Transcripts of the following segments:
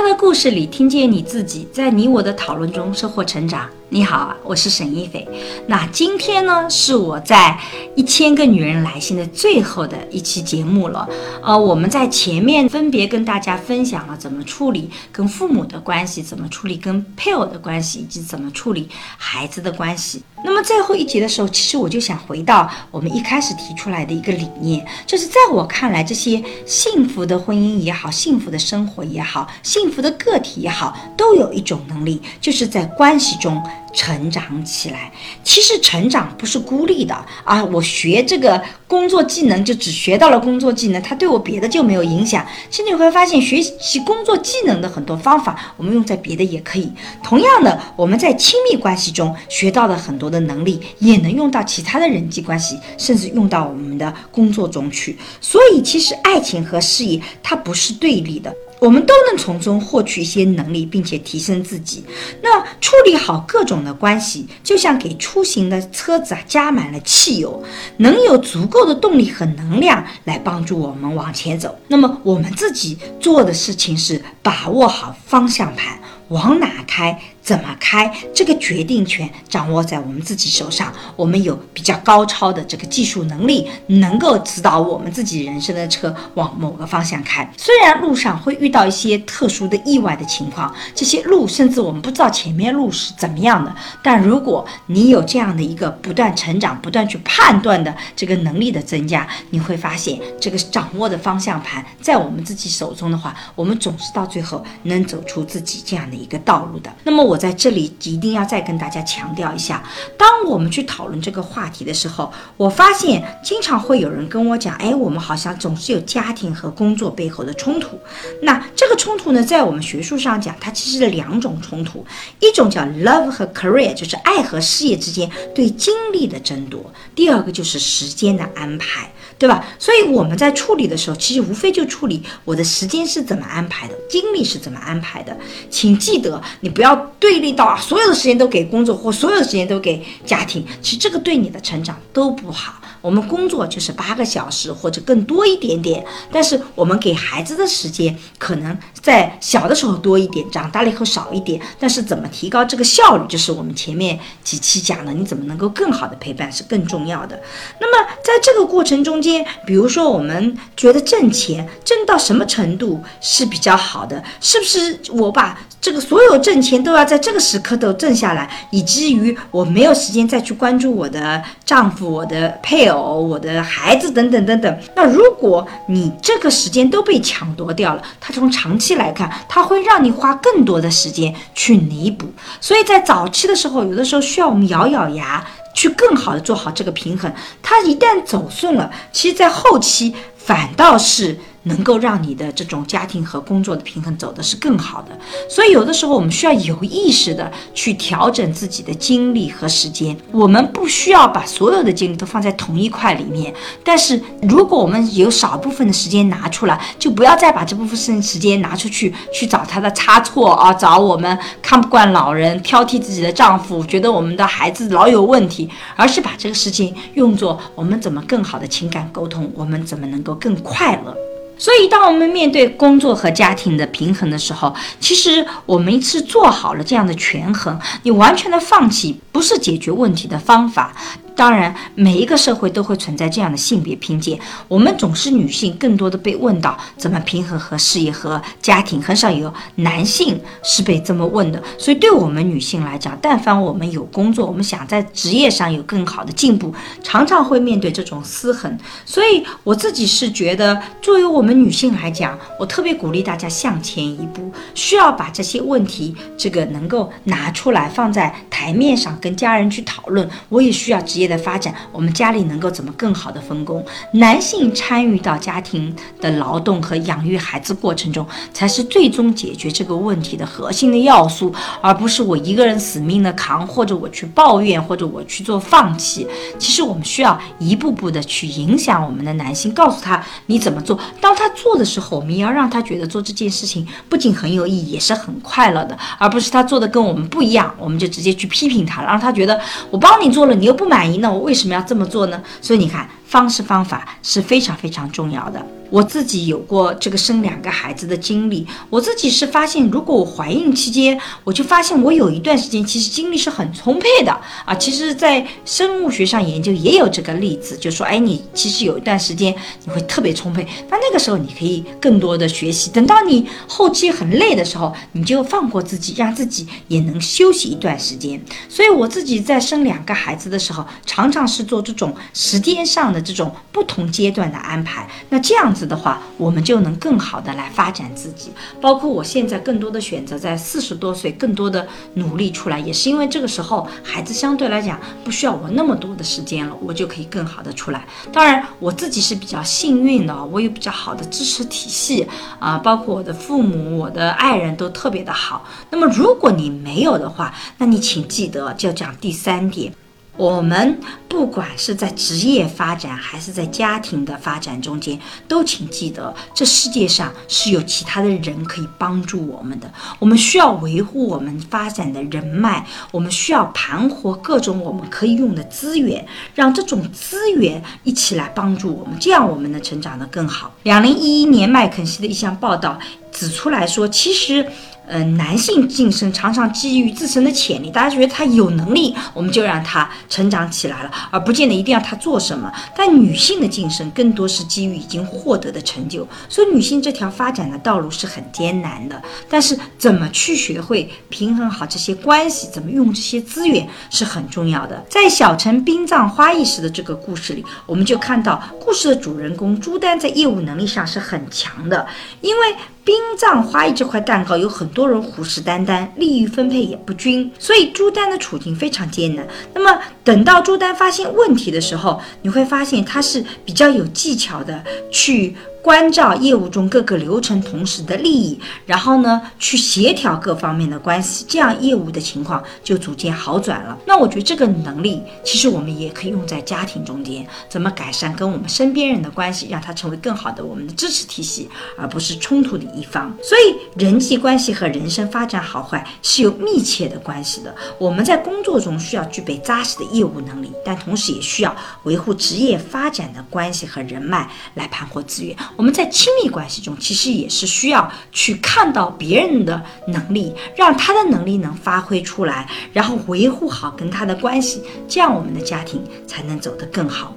他的故事里听见你自己在你我的讨论中收获成长。你好，我是沈一斐。那今天呢，是我在一千个女人来信的最后的一期节目了。呃，我们在前面分别跟大家分享了怎么处理跟父母的关系，怎么处理跟配偶的关系，以及怎么处理孩子的关系。那么最后一节的时候，其实我就想回到我们一开始提出来的一个理念，就是在我看来，这些幸福的婚姻也好，幸福的生活也好，幸福的个体也好，都有一种能力，就是在关系中。成长起来，其实成长不是孤立的啊！我学这个工作技能，就只学到了工作技能，它对我别的就没有影响。其实你会发现，学习工作技能的很多方法，我们用在别的也可以。同样的，我们在亲密关系中学到的很多的能力，也能用到其他的人际关系，甚至用到我们的工作中去。所以，其实爱情和事业它不是对立的。我们都能从中获取一些能力，并且提升自己。那处理好各种的关系，就像给出行的车子啊加满了汽油，能有足够的动力和能量来帮助我们往前走。那么我们自己做的事情是把握好方向盘，往哪开。怎么开这个决定权掌握在我们自己手上，我们有比较高超的这个技术能力，能够指导我们自己人生的车往某个方向开。虽然路上会遇到一些特殊的意外的情况，这些路甚至我们不知道前面路是怎么样的，但如果你有这样的一个不断成长、不断去判断的这个能力的增加，你会发现这个掌握的方向盘在我们自己手中的话，我们总是到最后能走出自己这样的一个道路的。那么。我在这里一定要再跟大家强调一下，当我们去讨论这个话题的时候，我发现经常会有人跟我讲，哎，我们好像总是有家庭和工作背后的冲突。那这个冲突呢，在我们学术上讲，它其实是两种冲突，一种叫 love 和 career，就是爱和事业之间对精力的争夺；第二个就是时间的安排。对吧？所以我们在处理的时候，其实无非就处理我的时间是怎么安排的，精力是怎么安排的。请记得，你不要对立到啊所有的时间都给工作，或所有的时间都给家庭。其实这个对你的成长都不好。我们工作就是八个小时或者更多一点点，但是我们给孩子的时间可能在小的时候多一点，长大了以后少一点。但是怎么提高这个效率，就是我们前面几期讲的，你怎么能够更好的陪伴是更重要的。那么在这个过程中间。比如说，我们觉得挣钱挣到什么程度是比较好的？是不是我把这个所有挣钱都要在这个时刻都挣下来，以至于我没有时间再去关注我的丈夫、我的配偶、我的孩子等等等等？那如果你这个时间都被抢夺掉了，它从长期来看，它会让你花更多的时间去弥补。所以在早期的时候，有的时候需要我们咬咬牙。去更好的做好这个平衡，它一旦走顺了，其实，在后期反倒是。能够让你的这种家庭和工作的平衡走的是更好的，所以有的时候我们需要有意识的去调整自己的精力和时间。我们不需要把所有的精力都放在同一块里面，但是如果我们有少部分的时间拿出来，就不要再把这部分时间拿出去去找他的差错啊，找我们看不惯老人、挑剔自己的丈夫、觉得我们的孩子老有问题，而是把这个事情用作我们怎么更好的情感沟通，我们怎么能够更快乐。所以，当我们面对工作和家庭的平衡的时候，其实我们是做好了这样的权衡。你完全的放弃不是解决问题的方法。当然，每一个社会都会存在这样的性别偏见。我们总是女性更多的被问到怎么平衡和事业和家庭，很少有男性是被这么问的。所以，对我们女性来讲，但凡我们有工作，我们想在职业上有更好的进步，常常会面对这种失衡。所以，我自己是觉得，作为我们女性来讲，我特别鼓励大家向前一步，需要把这些问题这个能够拿出来放在台面上跟家人去讨论。我也需要职业。的发展，我们家里能够怎么更好的分工？男性参与到家庭的劳动和养育孩子过程中，才是最终解决这个问题的核心的要素，而不是我一个人死命的扛，或者我去抱怨，或者我去做放弃。其实我们需要一步步的去影响我们的男性，告诉他你怎么做。当他做的时候，我们要让他觉得做这件事情不仅很有意义，也是很快乐的，而不是他做的跟我们不一样，我们就直接去批评他，让他觉得我帮你做了，你又不满意。那我为什么要这么做呢？所以你看。方式方法是非常非常重要的。我自己有过这个生两个孩子的经历，我自己是发现，如果我怀孕期间，我就发现我有一段时间其实精力是很充沛的啊。其实，在生物学上研究也有这个例子，就说，哎，你其实有一段时间你会特别充沛，那那个时候你可以更多的学习。等到你后期很累的时候，你就放过自己，让自己也能休息一段时间。所以我自己在生两个孩子的时候，常常是做这种时间上的这种不同阶段的安排。那这样子。的话，我们就能更好的来发展自己。包括我现在更多的选择在四十多岁，更多的努力出来，也是因为这个时候孩子相对来讲不需要我那么多的时间了，我就可以更好的出来。当然，我自己是比较幸运的，我有比较好的支持体系啊，包括我的父母、我的爱人都特别的好。那么，如果你没有的话，那你请记得就讲第三点。我们不管是在职业发展还是在家庭的发展中间，都请记得，这世界上是有其他的人可以帮助我们的。我们需要维护我们发展的人脉，我们需要盘活各种我们可以用的资源，让这种资源一起来帮助我们，这样我们能成长得更好。两零一一年麦肯锡的一项报道指出来说，其实。嗯，男性晋升常常基于自身的潜力，大家觉得他有能力，我们就让他成长起来了，而不见得一定要他做什么。但女性的晋升更多是基于已经获得的成就，所以女性这条发展的道路是很艰难的。但是怎么去学会平衡好这些关系，怎么用这些资源是很重要的。在小城殡葬花艺师的这个故事里，我们就看到故事的主人公朱丹在业务能力上是很强的，因为。殡葬花艺这块蛋糕有很多人虎视眈眈，利益分配也不均，所以朱丹的处境非常艰难。那么等到朱丹发现问题的时候，你会发现他是比较有技巧的去。关照业务中各个流程同时的利益，然后呢，去协调各方面的关系，这样业务的情况就逐渐好转了。那我觉得这个能力，其实我们也可以用在家庭中间，怎么改善跟我们身边人的关系，让它成为更好的我们的支持体系，而不是冲突的一方。所以人际关系和人生发展好坏是有密切的关系的。我们在工作中需要具备扎实的业务能力，但同时也需要维护职业发展的关系和人脉来盘活资源。我们在亲密关系中，其实也是需要去看到别人的能力，让他的能力能发挥出来，然后维护好跟他的关系，这样我们的家庭才能走得更好。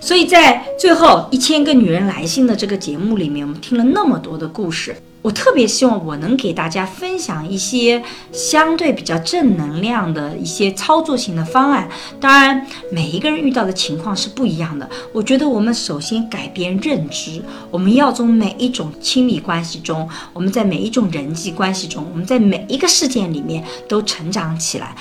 所以在最后一千个女人来信的这个节目里面，我们听了那么多的故事。我特别希望我能给大家分享一些相对比较正能量的一些操作性的方案。当然，每一个人遇到的情况是不一样的。我觉得我们首先改变认知，我们要从每一种亲密关系中，我们在每一种人际关系中，我们在每一个事件里面都成长起来。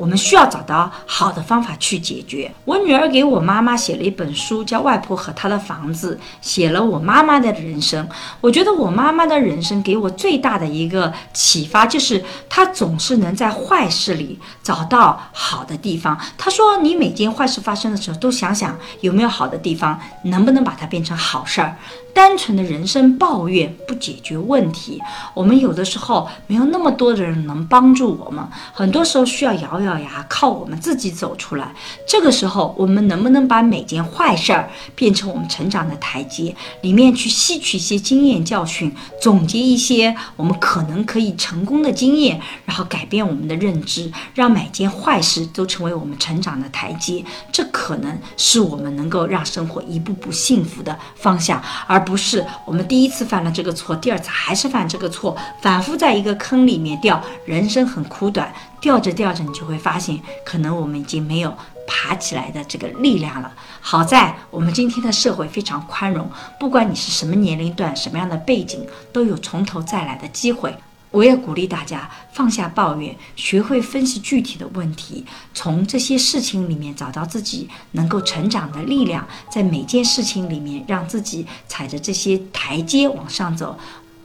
我们需要找到好的方法去解决。我女儿给我妈妈写了一本书，叫《外婆和她的房子》，写了我妈妈的人生。我觉得我妈妈的人生给我最大的一个启发，就是她总是能在坏事里找到好的地方。她说：“你每件坏事发生的时候，都想想有没有好的地方，能不能把它变成好事儿。”单纯的人生抱怨不解决问题，我们有的时候没有那么多的人能帮助我们，很多时候需要咬咬牙靠我们自己走出来。这个时候，我们能不能把每件坏事儿变成我们成长的台阶，里面去吸取一些经验教训，总结一些我们可能可以成功的经验，然后改变我们的认知，让每件坏事都成为我们成长的台阶。这可能是我们能够让生活一步步幸福的方向，而。不是我们第一次犯了这个错，第二次还是犯这个错，反复在一个坑里面掉，人生很苦短，掉着掉着，你就会发现，可能我们已经没有爬起来的这个力量了。好在我们今天的社会非常宽容，不管你是什么年龄段、什么样的背景，都有从头再来的机会。我也鼓励大家放下抱怨，学会分析具体的问题，从这些事情里面找到自己能够成长的力量，在每件事情里面让自己踩着这些台阶往上走。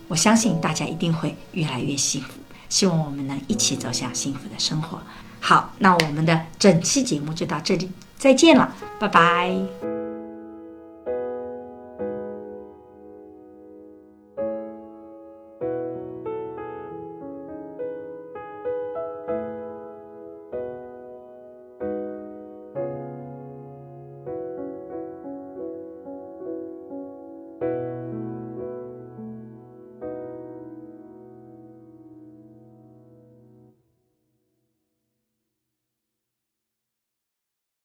我相信大家一定会越来越幸福。希望我们能一起走向幸福的生活。好，那我们的整期节目就到这里，再见了，拜拜。